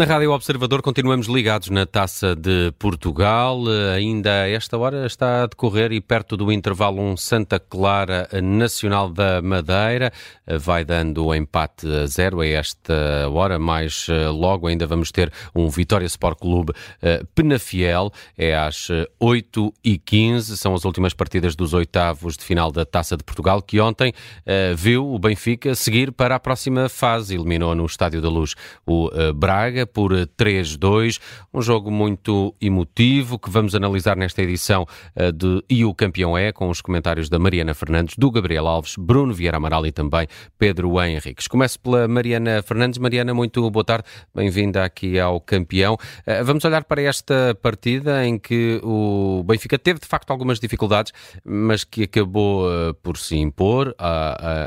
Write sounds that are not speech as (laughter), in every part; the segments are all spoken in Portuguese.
Na Rádio Observador continuamos ligados na Taça de Portugal. Ainda a esta hora está a decorrer e perto do intervalo um Santa Clara Nacional da Madeira. Vai dando empate a zero a esta hora, mas eh, logo ainda vamos ter um Vitória Sport Clube eh, Penafiel. É às 8h15. São as últimas partidas dos oitavos de final da Taça de Portugal que ontem eh, viu o Benfica seguir para a próxima fase. Eliminou no Estádio da Luz o Braga por 3-2. Um jogo muito emotivo que vamos analisar nesta edição eh, de E o Campeão é, com os comentários da Mariana Fernandes, do Gabriel Alves, Bruno Vieira Amaral e também Pedro Henriques. Começo pela Mariana Fernandes. Mariana, muito boa tarde. Bem-vinda aqui ao Campeão. Eh, vamos olhar para esta partida em que o Benfica teve de facto algumas dificuldades, mas que acabou eh, por se impor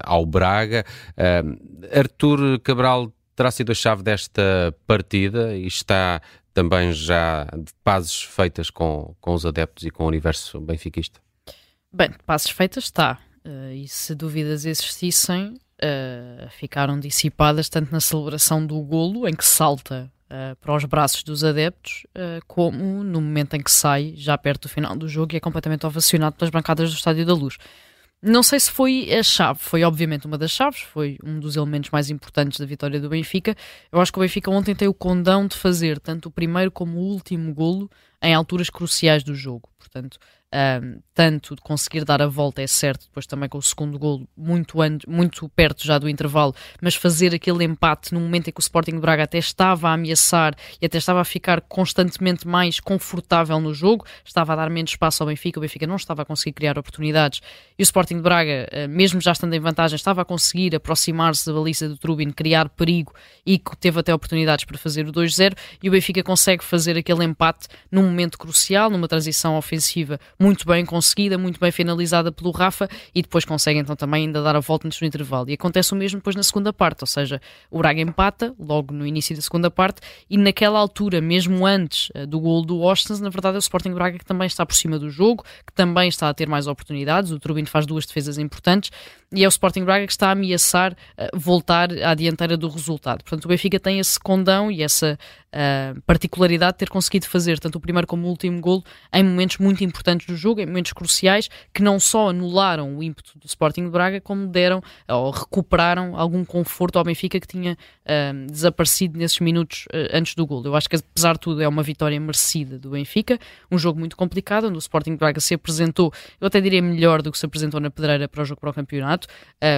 ao Braga. Artur Cabral terá sido a chave desta partida e está também já de pazes feitas com, com os adeptos e com o universo benfiquista? Bem, de pazes feitas está. Uh, e se dúvidas existissem, uh, ficaram dissipadas tanto na celebração do golo, em que salta uh, para os braços dos adeptos, como no momento em que sai, já perto do final do jogo, e é completamente ovacionado pelas bancadas do Estádio da Luz. Não sei se foi a chave, foi obviamente uma das chaves, foi um dos elementos mais importantes da vitória do Benfica. Eu acho que o Benfica ontem tem o condão de fazer tanto o primeiro como o último golo em alturas cruciais do jogo. Portanto, um, tanto de conseguir dar a volta, é certo, depois também com o segundo golo muito, muito perto já do intervalo, mas fazer aquele empate no momento em que o Sporting de Braga até estava a ameaçar e até estava a ficar constantemente mais confortável no jogo, estava a dar menos espaço ao Benfica, o Benfica não estava a conseguir criar oportunidades e o Sporting de Braga, uh, mesmo já estando em vantagem, estava a conseguir aproximar-se da baliza do Trubin, criar perigo e teve até oportunidades para fazer o 2-0 e o Benfica consegue fazer aquele empate num momento crucial, numa transição ofensiva muito bem conseguida, muito bem finalizada pelo Rafa e depois consegue então também ainda dar a volta do intervalo. E acontece o mesmo depois na segunda parte, ou seja, o Braga empata logo no início da segunda parte e naquela altura, mesmo antes uh, do gol do Austin, na verdade é o Sporting Braga que também está por cima do jogo, que também está a ter mais oportunidades, o Turbino faz duas defesas importantes e é o Sporting Braga que está a ameaçar uh, voltar à dianteira do resultado. Portanto, o Benfica tem esse condão e essa uh, particularidade de ter conseguido fazer tanto o primeiro como o último golo em momentos muito importantes do jogo, em momentos cruciais, que não só anularam o ímpeto do Sporting Braga, como deram ou recuperaram algum conforto ao Benfica que tinha uh, desaparecido nesses minutos antes do golo. Eu acho que, apesar de tudo, é uma vitória merecida do Benfica, um jogo muito complicado, onde o Sporting Braga se apresentou, eu até diria melhor do que se apresentou na Pedreira para o jogo para o campeonato,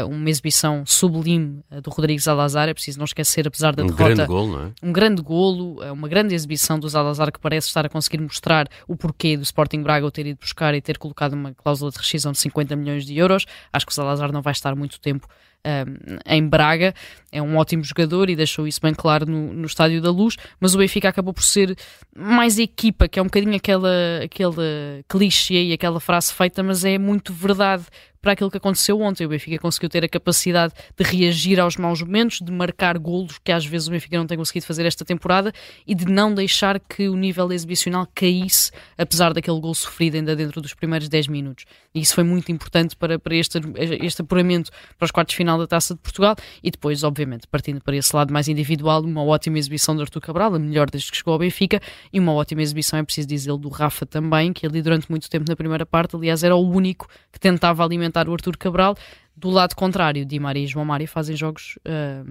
uma exibição sublime do Rodrigues Salazar, é preciso não esquecer, apesar da um derrota, grande golo, não é? um grande golo, é uma grande exibição do Zalazar que parece estar a conseguir mostrar o porquê do Sporting Braga o ter ido buscar e ter colocado uma cláusula de rescisão de 50 milhões de euros. Acho que o Zalazar não vai estar muito tempo um, em Braga. É um ótimo jogador e deixou isso bem claro no, no Estádio da Luz, mas o Benfica acabou por ser mais equipa, que é um bocadinho aquela, aquela clichê e aquela frase feita, mas é muito verdade para aquilo que aconteceu ontem. O Benfica conseguiu ter a capacidade de reagir aos maus momentos, de marcar golos que às vezes o Benfica não tem conseguido fazer esta temporada e de não deixar que o nível exibicional caísse, apesar daquele gol sofrido ainda dentro dos primeiros 10 minutos. E isso foi muito importante para, para este, este apuramento para os quartos de final da Taça de Portugal e depois, obviamente, partindo para esse lado mais individual, uma ótima exibição de Artur Cabral, a melhor desde que chegou ao Benfica, e uma ótima exibição, é preciso dizer, do Rafa também, que ali durante muito tempo na primeira parte, aliás, era o único que tentava alimentar o Arthur Cabral. Do lado contrário, Di Maria e João Mário fazem jogos uh,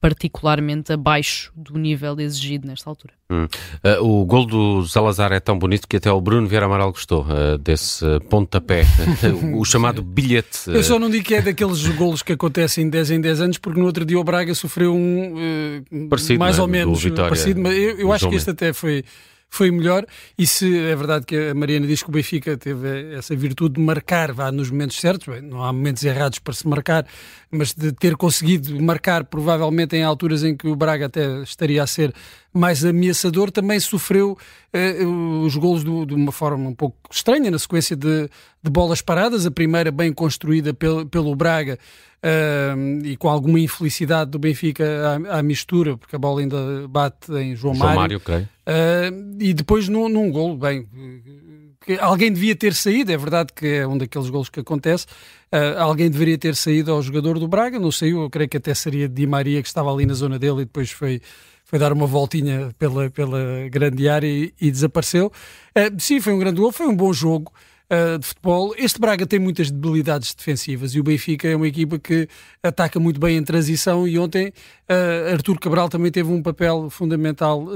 particularmente abaixo do nível exigido nesta altura. Hum. Uh, o gol do Salazar é tão bonito que até o Bruno Vieira Amaral gostou uh, desse pontapé, (laughs) o chamado bilhete. Eu só não digo que é daqueles golos que acontecem 10 em 10 anos, porque no outro dia o Braga sofreu um parecido, mais é? ou menos Vitória, parecido, mas eu, eu acho que este até foi foi melhor. E se é verdade que a Mariana diz que o Benfica teve essa virtude de marcar, vá nos momentos certos, bem, não há momentos errados para se marcar, mas de ter conseguido marcar, provavelmente em alturas em que o Braga até estaria a ser mais ameaçador, também sofreu eh, os golos do, de uma forma um pouco estranha, na sequência de, de bolas paradas, a primeira bem construída pelo, pelo Braga. Uh, e com alguma infelicidade do Benfica à, à, mistura, porque a bola ainda bate em João, João Mário. Mário uh, e depois num, num golo, bem, alguém devia ter saído, é verdade que é um daqueles golos que acontece, uh, alguém deveria ter saído ao jogador do Braga, não saiu, eu creio que até seria Di Maria que estava ali na zona dele e depois foi foi dar uma voltinha pela, pela grande área e, e desapareceu. Uh, sim, foi um grande gol, foi um bom jogo uh, de futebol. Este Braga tem muitas debilidades defensivas e o Benfica é uma equipa que ataca muito bem em transição e ontem uh, Artur Cabral também teve um papel fundamental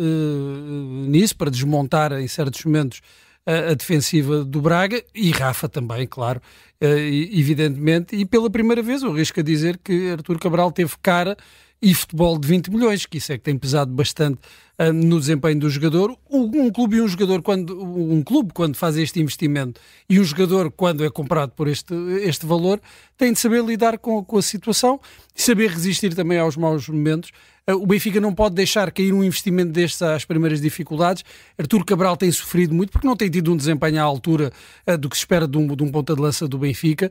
nisso, para desmontar em certos momentos a, defensiva do Braga e Rafa também, claro, evidentemente. E pela primeira vez, eu arrisco a dizer que Artur Cabral teve cara e futebol de 20 milhões, que isso é que tem pesado bastante uh, no desempenho do jogador. Um clube e um jogador, quando um clube quando faz este investimento e um jogador quando é comprado por este, este valor, tem de saber lidar com, com a situação e saber resistir também aos maus momentos. Uh, o Benfica não pode deixar cair um investimento destes às primeiras dificuldades. Artur Cabral tem sofrido muito porque não tem tido um desempenho à altura uh, do que se espera de um, de um ponta de lança do Benfica.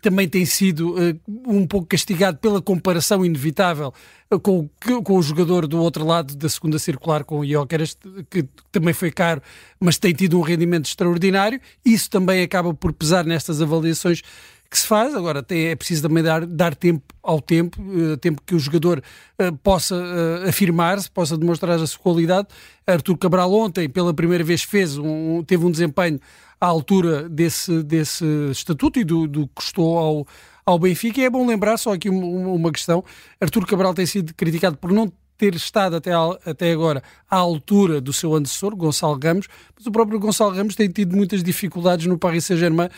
também tem sido um pouco castigado pela comparação inevitável com, com o jogador do outro lado da segunda circular, com o Iokeres, que também foi caro, mas tem tido um rendimento extraordinário. Isso também acaba por pesar nestas avaliações que se faz. Agora tem, é preciso também dar, dar tempo ao tempo, uh, tempo que o jogador uh, possa uh, afirmar-se, possa demonstrar a sua qualidade. Artur Cabral ontem, pela primeira vez, fez um, teve um desempenho à altura desse, desse estatuto e do, do que custou ao, ao Benfica. E é bom lembrar só aqui uma, uma questão: Artur Cabral tem sido criticado por não ter estado até, até agora à altura do seu antecessor, Gonçalo Ramos, mas o próprio Gonçalo Ramos tem tido muitas dificuldades no Paris Saint-Germain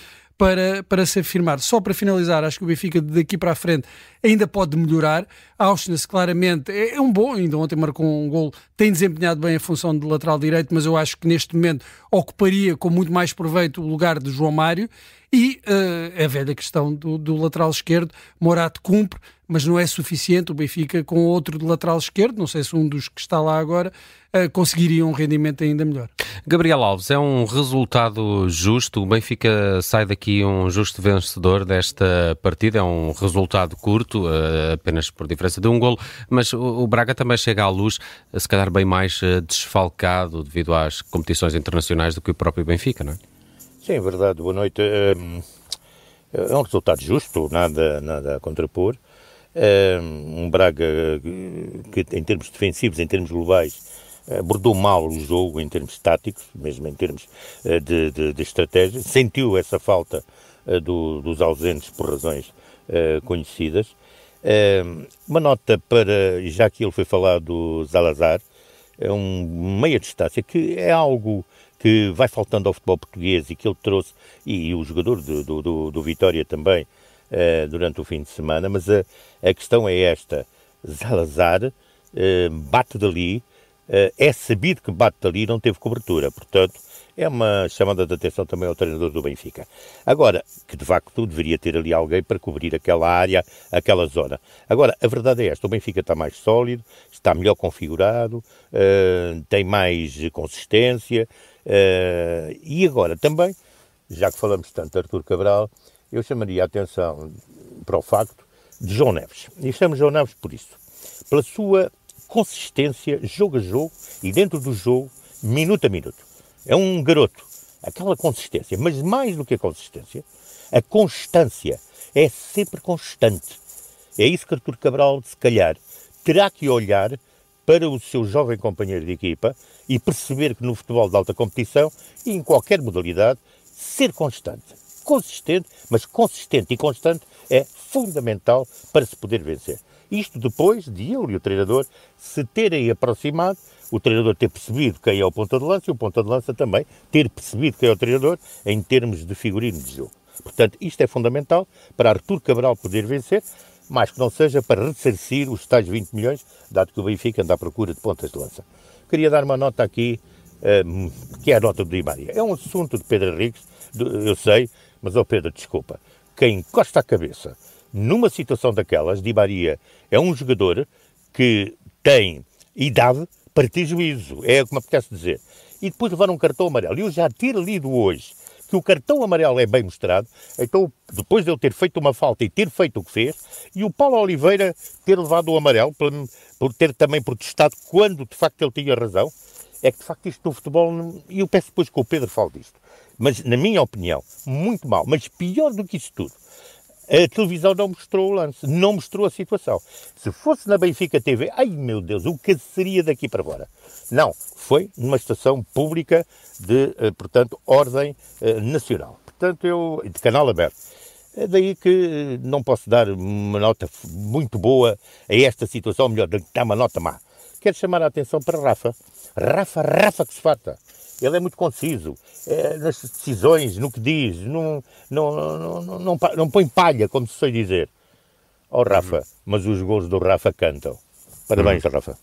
para, para se afirmar. Só para finalizar, acho que o Benfica daqui para a frente ainda pode melhorar. Auschwitz claramente é, é, um bom, ainda ontem marcou um gol, tem desempenhado bem a função de lateral direito, mas eu acho que neste momento ocuparia com muito mais proveito o lugar de João Mário. E uh, a velha questão do, do lateral esquerdo, Morato cumpre, mas não é suficiente. O Benfica, com outro de lateral esquerdo, não sei se um dos que está lá agora, uh, conseguiria um rendimento ainda melhor. Gabriel Alves, é um resultado justo. O Benfica sai daqui um justo vencedor desta partida. É um resultado curto, uh, apenas por diferença de um golo, mas o, o Braga também chega à luz, se calhar bem mais desfalcado devido às competições internacionais do que o próprio Benfica, não é? Sim, é verdade. Boa noite. Hum, é um resultado justo, nada, nada a contrapor. Hum, um Braga que, em termos defensivos, em termos globais, abordou mal o jogo em termos táticos, mesmo em termos eh, de, de, de estratégia. Sentiu essa falta eh, do, dos ausentes por razões conhecidas. Uma nota para, já que ele foi falado do Zalazar, é um meia distância, que é algo que vai faltando ao futebol português e que ele trouxe, e, o jogador do, do, do, do Vitória também, uh, durante o fim de semana, mas a, a questão é esta, Zalazar uh, bate dali, uh, é sabido que bate dali não teve cobertura, portanto, é uma chamada de atenção também ao treinador do Benfica. Agora, que de facto deveria ter ali alguém para cobrir aquela área, aquela zona. Agora, a verdade é esta: o Benfica está mais sólido, está melhor configurado, uh, tem mais consistência, Uh, e agora também, já que falamos tanto de Artur Cabral, eu chamaria a atenção para o facto de João Neves. E chamo João Neves por isso. Pela sua consistência, jogo a jogo, e dentro do jogo, minuto a minuto. É um garoto. Aquela consistência, mas mais do que a consistência, a constância é sempre constante. É isso que Artur Cabral, se calhar, terá que olhar para o seu jovem companheiro de equipa e perceber que no futebol de alta competição e em qualquer modalidade, ser constante, consistente, mas consistente e constante é fundamental para se poder vencer. Isto depois de ele e o treinador se terem aproximado, o treinador ter percebido quem é o ponta de lança e o ponta de lança também ter percebido quem é o treinador em termos de figurino de jogo. Portanto, isto é fundamental para Artur Cabral poder vencer mais que não seja para ressarcir os tais 20 milhões, dado que o Benfica anda à procura de pontas de lança. Queria dar uma nota aqui, um, que é a nota do Di Maria. É um assunto de Pedro Henriques, eu sei, mas, oh Pedro, desculpa, quem encosta a cabeça numa situação daquelas, Di Maria é um jogador que tem idade para ter juízo, é como apetece dizer. E depois levar um cartão amarelo. Eu já ter lido hoje que o cartão amarelo é bem mostrado, então depois de ele ter feito uma falta e ter feito o que fez, e o Paulo Oliveira ter levado o amarelo, por, por ter também protestado quando de facto ele tinha razão, é que de facto isto no futebol, e eu peço depois que o Pedro fale disto, mas na minha opinião, muito mal, mas pior do que isso tudo, A televisão não mostrou o lance, não mostrou a situação. Se fosse na Benfica TV, ai meu Deus, o que seria daqui para fora? Não, foi numa estação pública de, eh, portanto, ordem eh, nacional. Portanto, eu, de canal aberto. É daí que não posso dar uma nota muito boa a esta situação, melhor, dar uma nota má. Quero chamar a atenção para Rafa. Rafa, Rafa que se farta. Ele é muito conciso é, nas decisões, no que diz, não, não, não, não, não, não põe palha, como se sei dizer. Oh Rafa, uhum. mas os gols do Rafa cantam. Parabéns, uhum. Rafa.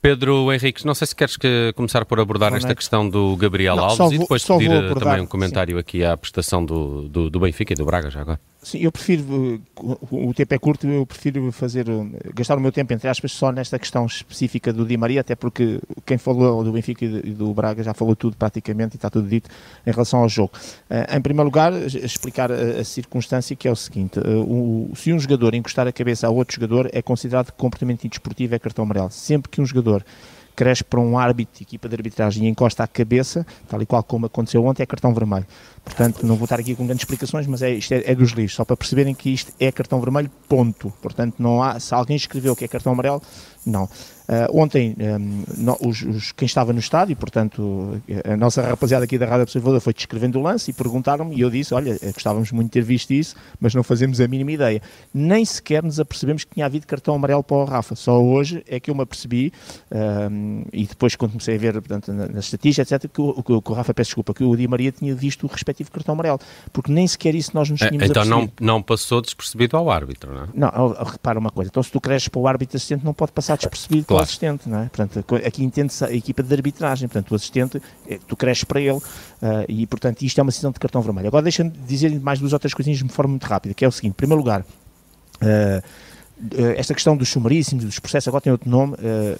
Pedro Henriques, não sei se queres que começar por abordar esta questão do Gabriel não, Alves vou, e depois pedir eh, também um comentário sim. aqui à prestação do, do, do Benfica e do Braga já agora. Sim, eu prefiro, o tempo é curto, eu prefiro fazer, gastar o meu tempo, entre aspas, só nesta questão específica do Di Maria, até porque quem falou do Benfica e do Braga já falou tudo praticamente e está tudo dito em relação ao jogo. Eh, em primeiro lugar, explicar a, circunstância que é o seguinte, eh, se um jogador encostar a cabeça a outro jogador é considerado comportamento indesportivo, é cartão amarelo. Sempre que um jogador cresce para um árbitro equipa de arbitragem e encosta a cabeça, tal e qual como aconteceu ontem, é cartão vermelho. Portanto, não vou estar aqui com grandes explicações, mas é, isto é, é dos livros, só para perceberem que isto é cartão vermelho, ponto. Portanto, não há, se alguém escreveu que é cartão amarelo, não. Uh, ontem, um, no, os, os, quem estava no estádio, portanto, a nossa rapaziada aqui da Rádio Observadora foi descrevendo o lance e perguntaram-me, e eu disse: Olha, gostávamos muito de ter visto isso, mas não fazemos a mínima ideia. Nem sequer nos apercebemos que tinha havido cartão amarelo para o Rafa. Só hoje é que eu me apercebi, um, e depois, quando comecei a ver portanto, nas na estatísticas, etc., que o, que, o Rafa, peço desculpa, que o Di Maria tinha visto o respectivo cartão amarelo, porque nem sequer isso nós nos é, tínhamos Então não, não passou despercebido ao árbitro, não é? Não, repara uma coisa, então se tu cresces para o árbitro assistente, não pode passar despercebido claro. para o assistente, não é? Portanto, aqui entende-se a equipa de arbitragem, portanto, o assistente, é, tu cresces para ele uh, e, portanto, isto é uma decisão de cartão vermelho. Agora deixa-me dizer mais duas ou três coisinhas de forma muito rápida, que é o seguinte, em primeiro lugar, uh, esta questão dos sumaríssimos, dos processos, agora tem outro nome,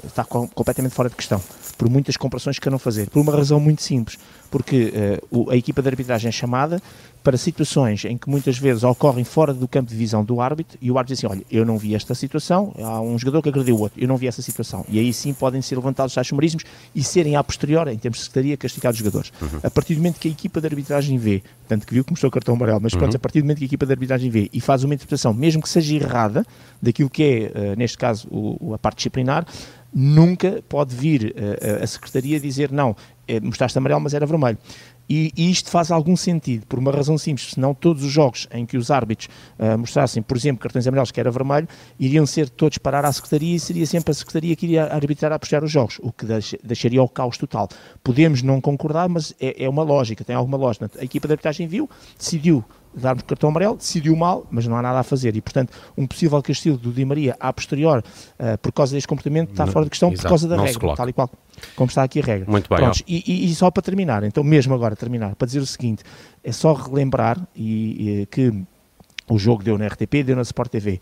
está com, completamente fora de questão, por muitas comparações que queiram fazer, por uma razão muito simples, porque uh, a equipa de arbitragem é chamada para situações em que muitas vezes ocorrem fora do campo de visão do árbitro e o árbitro diz assim, olha, eu não vi esta situação, há um jogador que agrediu o outro, eu não vi essa situação. E aí sim podem ser levantados os sumarismos e serem a posterior, em termos de secretaria, castigados os jogadores. Uhum. A partir do momento que a equipa de arbitragem vê, tanto que viu que mostrou o cartão amarelo, mas pronto, uhum. a partir do momento que a equipa de arbitragem vê e faz uma interpretação, mesmo que seja errada, daquilo que é, uh, neste caso, o, a parte disciplinar, nunca pode vir uh, a secretaria dizer não, é, mostraste amarelo, mas era vermelho. E, e, isto faz algum sentido, por uma razão simples, senão todos os jogos em que os árbitros uh, mostrassem, por exemplo, cartões amarelos que era vermelho, iriam ser todos parar à Secretaria e seria sempre a Secretaria que iria arbitrar a puxar os jogos, o que deixaria o caos total. Podemos não concordar, mas é, é uma lógica, tem alguma lógica. A equipa de arbitragem viu, decidiu darmos cartão amarelo, decidiu mal, mas não há nada a fazer. E, portanto, um possível castigo do Di Maria a posterior, uh, por causa deste comportamento, está fora de questão Exato, por causa da regra, tal e qual como está aqui a regra. Muito bem. Prontos, e, e, e, só para terminar, então mesmo agora terminar, para dizer o seguinte, é só relembrar e, e que o jogo deu na RTP, deu na Sport TV.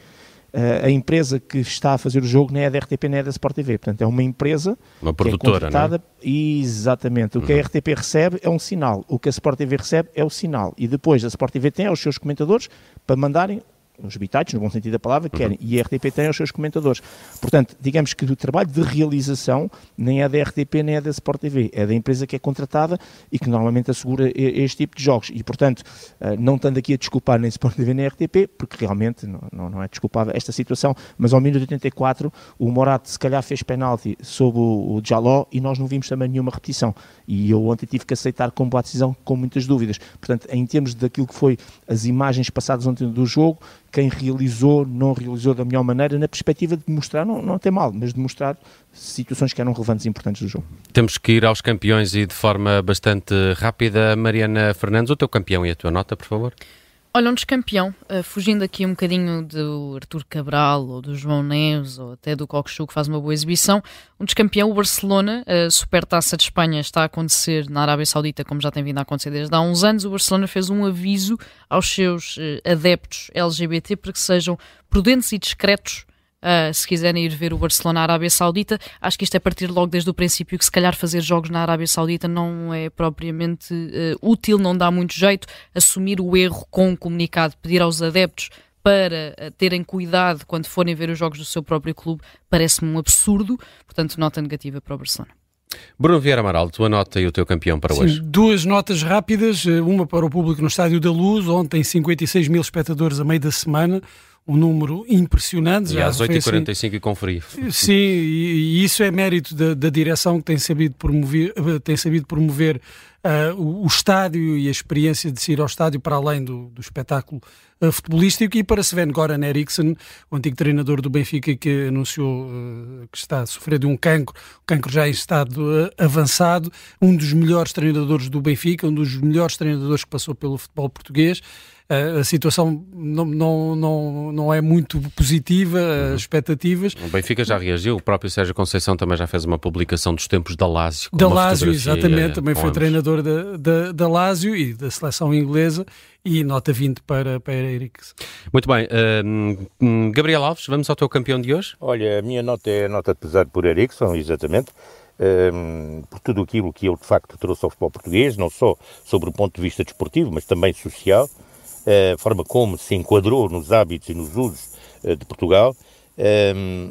Uh, a empresa que está a fazer o jogo nem é da RTP nem é da Sport TV, portanto é uma empresa uma produtora, que é? contratada, exatamente, o que uhum. a RTP recebe é um sinal, o que a Sport TV recebe é o sinal, e depois a Sport TV tem os seus comentadores para mandarem os habitantes, no bom sentido da palavra, querem. Uhum. E a RTP tem os seus comentadores. Portanto, digamos que o trabalho de realização nem é da RTP nem é da Sport TV, é da empresa que é contratada e que normalmente assegura este tipo de jogos. E, portanto, eh, não estando aqui a desculpar nem Sport TV nem RTP, porque realmente não, não, não é desculpável esta situação, mas ao minuto 84 o Morato se calhar fez penalti sobre o, o Jaló e nós não vimos também nenhuma repetição. E eu ontem tive que aceitar como boa decisão com muitas dúvidas. Portanto, em termos daquilo que foi as imagens passadas ontem do jogo, quem realizou não realizou da melhor maneira, na perspectiva de mostrar, não, não tem mal, mas de mostrar situações que eram relevantes e importantes do jogo. Temos que ir aos campeões e de forma bastante rápida. Mariana Fernandes, o teu campeão e a tua nota, por favor. Olha, um descampeão, uh, fugindo aqui um bocadinho do Artur Cabral ou do João Neves ou até do Cockchu que faz uma boa exibição, um descampeão, o Barcelona, a Supertaça de Espanha está a acontecer na Arábia Saudita, como já tem vindo a acontecer desde há uns anos. O Barcelona fez um aviso aos seus uh, adeptos LGBT para que sejam prudentes e discretos Uh, se quiserem ir ver o Barcelona na Arábia Saudita, acho que isto é partir logo desde o princípio que se calhar fazer jogos na Arábia Saudita não é propriamente uh, útil, não dá muito jeito. Assumir o erro com um comunicado, pedir aos adeptos para uh, terem cuidado quando forem ver os jogos do seu próprio clube, parece-me um absurdo. Portanto, nota negativa para o Barcelona. Bruno Vieira Amaral, tua nota e o teu campeão para Sim, hoje. Duas notas rápidas, eh, uma para o público no Estádio da Luz, ontem 56 mil espectadores a meio da semana, um número impressionante. E às 8h45 assim, e com frio. Sim, e, e, isso é mérito da, da, direção que tem sabido promover, tem sabido promover uh, o, o, estádio e a experiência de se ir ao estádio para além do, do espetáculo uh, futebolístico e para Sven Goran Eriksson, o antigo treinador do Benfica que anunciou uh, que está a sofrer de um cancro, um cancro já em estado avançado, um dos melhores treinadores do Benfica, um dos melhores treinadores que passou pelo futebol português a situação não, não, não, não é muito positiva, uhum. as expectativas. O Benfica já reagiu, o próprio Sérgio Conceição também já fez uma publicação dos tempos da Lazio. Da Lazio, exatamente, também foi treinador da, da, da Lazio e da seleção inglesa e nota 20 para, para Eriksen. Muito bem, uh, Gabriel Alves, vamos ao teu campeão de hoje? Olha, a minha nota é a nota de pesar por Eriksen, exatamente. Um, por tudo aquilo que ele de facto trouxe ao futebol português, não só sobre o ponto de vista desportivo, mas também social a forma como se enquadrou nos hábitos e nos usos eh, de Portugal.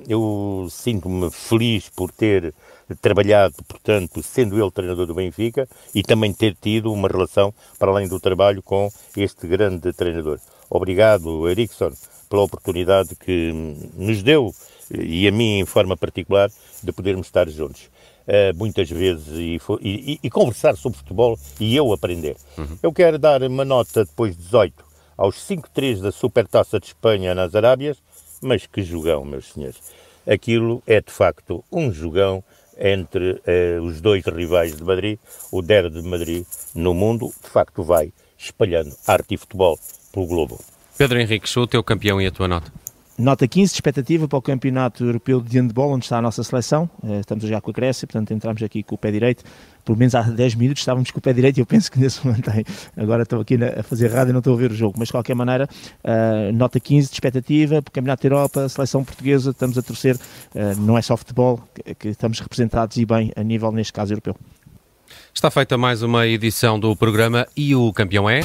Eu sinto-me feliz por ter trabalhado, portanto, sendo ele treinador do Benfica e também ter tido uma relação, para além do trabalho, com este grande treinador. Obrigado, Ericsson, pela oportunidade que nos deu, e a mim em forma particular, de podermos estar juntos. Uh, muitas vezes e, e, e, conversar sobre futebol e eu aprender. Uhum. Eu quero dar uma nota depois de 18 aos 5-3 da Supertaça de Espanha nas Arábias, mas que jogão, meus senhores. Aquilo é de facto um jogão entre eh, os dois rivais de Madrid, o Derby de Madrid no mundo, de facto vai espalhando arte e futebol pelo globo. Pedro Henrique, sou o teu campeão e a tua nota? Nota 15 de expectativa para o Campeonato Europeu de Handball, onde está a nossa seleção. Eh, estamos já com a Grécia, portanto entramos aqui com o pé direito. Pelo menos há 10 minutos estávamos com o pé direito e eu penso que nesse momento tem. Agora estou aqui a fazer rádio e não estou a ver o jogo, mas de qualquer maneira, uh, nota 15 de expectativa para o Campeonato da Europa, seleção portuguesa, estamos a torcer. Uh, não é só futebol, que estamos representados e bem a nível, neste caso, europeu. Está feita mais uma edição do programa e o campeão é.